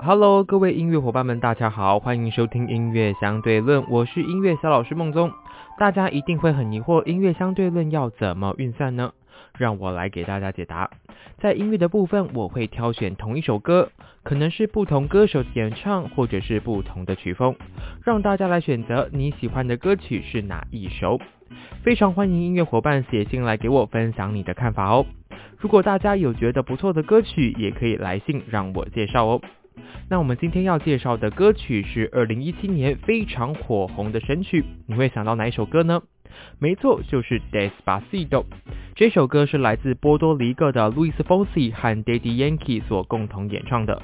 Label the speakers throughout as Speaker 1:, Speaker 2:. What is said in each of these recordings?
Speaker 1: Hello，各位音乐伙伴们，大家好，欢迎收听音乐相对论，我是音乐小老师梦宗。大家一定会很疑惑，音乐相对论要怎么运算呢？让我来给大家解答。在音乐的部分，我会挑选同一首歌，可能是不同歌手演唱，或者是不同的曲风，让大家来选择你喜欢的歌曲是哪一首。非常欢迎音乐伙伴写信来给我分享你的看法哦。如果大家有觉得不错的歌曲，也可以来信让我介绍哦。那我们今天要介绍的歌曲是二零一七年非常火红的神曲，你会想到哪一首歌呢？没错，就是《Despacito》。这首歌是来自波多黎各的 Luis ·fonsi 和 Daddy Yankee 所共同演唱的。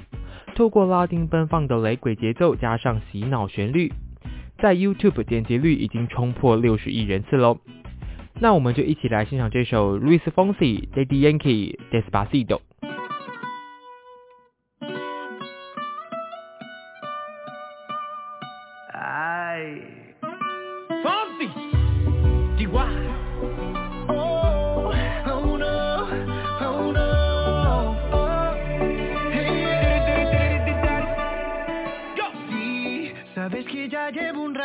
Speaker 1: 透过拉丁奔放的雷鬼节奏加上洗脑旋律，在 YouTube 点击率已经冲破六十亿人次喽。那我们就一起来欣赏这首 Luis ·fonsi、Daddy Yankee《Despacito》。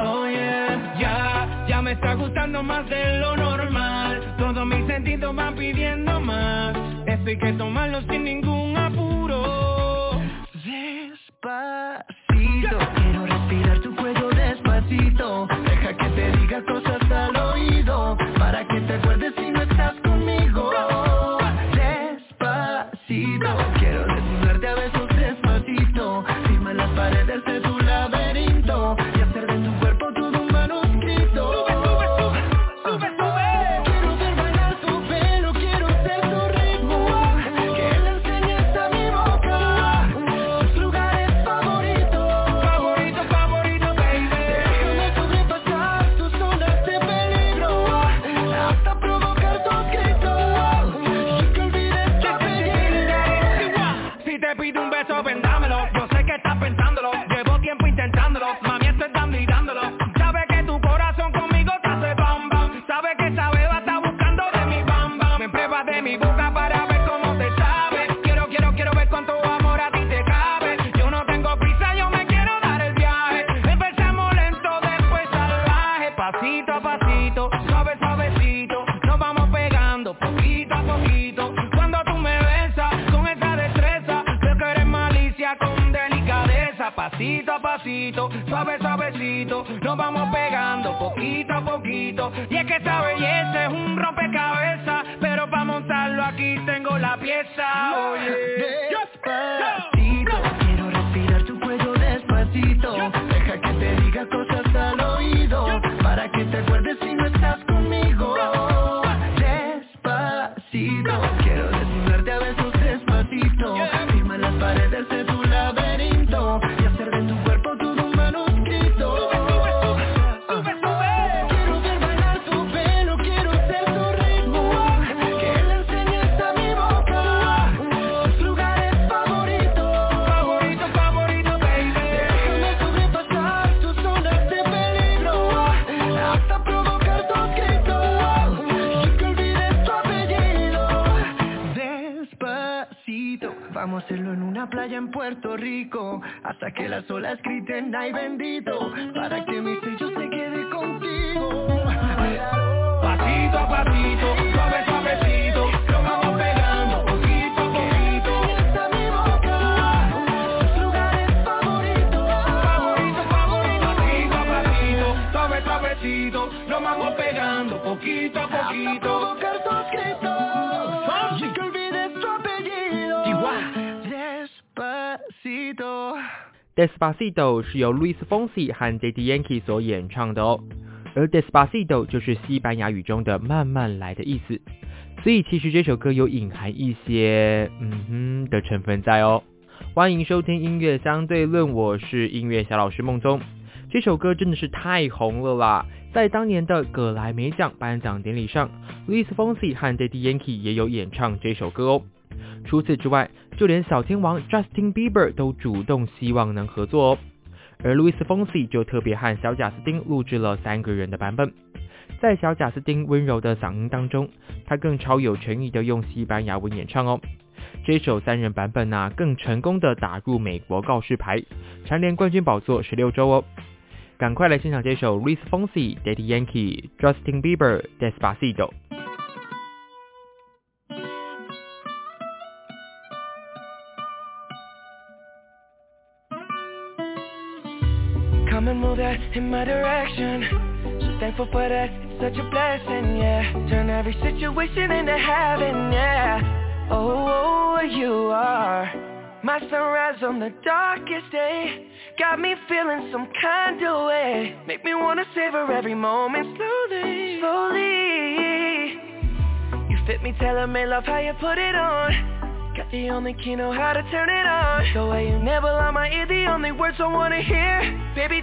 Speaker 2: Oh yeah, ya, ya me está gustando más de lo normal. Todos mis sentidos van pidiendo más. Esto hay que tomarlo sin ningún apuro.
Speaker 3: Despacito, quiero respirar tu cuello despacito. Deja que te diga cosas al oído, para que te acuerdes si no estás conmigo. Despacito, quiero desnudarte
Speaker 2: poquito a poquito. Cuando tú me besas con esa destreza, creo que eres malicia con delicadeza. Pasito a pasito, suave suavecito, nos vamos pegando poquito a poquito. Y es que esta belleza es un rompecabezas, pero para montarlo aquí tengo la pieza. Oye,
Speaker 3: despacito, quiero respirar tu cuello despacito. Deja que te diga cosas al oído para que te Vamos a hacerlo en una playa en Puerto Rico, hasta que las olas griten ay bendito, para que mi sello se quede contigo.
Speaker 2: Pasito a pasito, suave suavecito.
Speaker 1: Despacito 是由 Luis Fonsi 和 Daddy Yankee 所演唱的哦，而 Despacito 就是西班牙语中的慢慢来的意思，所以其实这首歌有隐含一些嗯哼的成分在哦。欢迎收听音乐相对论，我是音乐小老师梦中。这首歌真的是太红了啦，在当年的葛莱美奖颁奖典礼上，Luis Fonsi 和 Daddy Yankee 也有演唱这首歌哦。除此之外，就连小天王 Justin Bieber 都主动希望能合作哦。而 Luis Fonsi 就特别和小贾斯汀录制了三个人的版本。在小贾斯汀温柔的嗓音当中，他更超有诚意的用西班牙文演唱哦。这首三人版本呢，更成功的打入美国告示牌，蝉联冠军宝座十六周哦。赶快来欣赏这首 Luis Fonsi、Daddy Yankee、Justin Bieber Despacito。
Speaker 4: Come and move that in my direction. So thankful for that, it's such a blessing, yeah. Turn every situation into heaven, yeah. Oh, oh, you are my sunrise on the darkest day. Got me feeling some kind of way. Make me wanna savor every moment slowly, slowly. You fit me, telling me love how you put it on. Got the only key, know how to turn it on The way you never lie my ear, the only words I wanna hear Baby,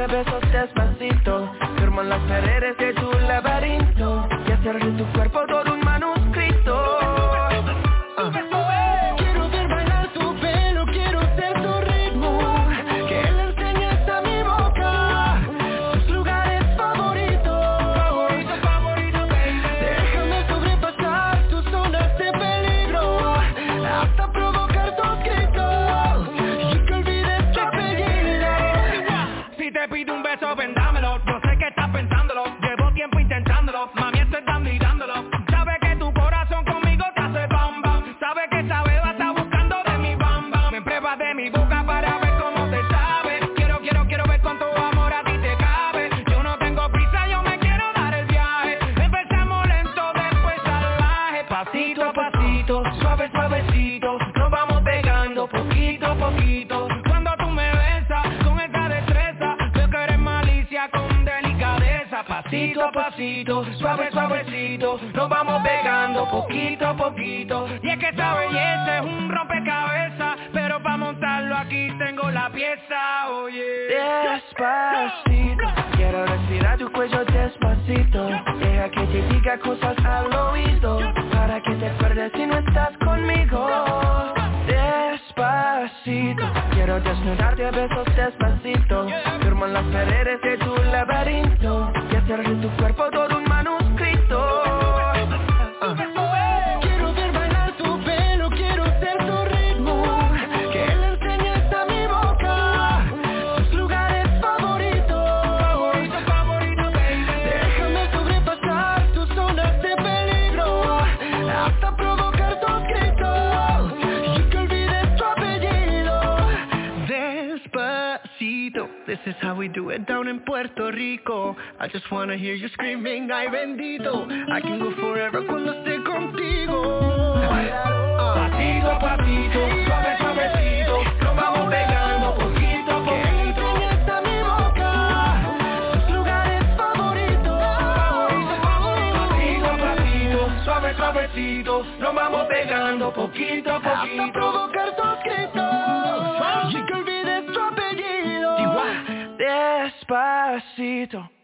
Speaker 4: a besos despacito. Firmo las paredes de tu laberinto. Y hacer de tu cuerpo todo
Speaker 2: suave, suavecito, nos vamos pegando poquito a poquito. Y es que esta belleza es un rompecabezas, pero para montarlo aquí tengo la pieza, oye.
Speaker 4: Despacito, quiero respirar tu cuello despacito. Deja que te diga cosas al oído, para que te acuerdes si no estás conmigo. Quiero desnudarte a besos despacito. Firmo las paredes de tu laberinto hacer de tu cuerpo todo
Speaker 3: This is how we do it down in Puerto Rico. I just wanna hear you screaming, ay bendito. I can go forever cuando esté contigo.
Speaker 2: Pasito a pasito, suave suavecito, nos vamos pegando poquito a
Speaker 3: poquito. mi boca, tus lugares favoritos. Pasito
Speaker 2: a pasito,
Speaker 4: suave
Speaker 2: suavecito,
Speaker 4: nos vamos pegando poquito a
Speaker 3: poquito.
Speaker 4: Despacito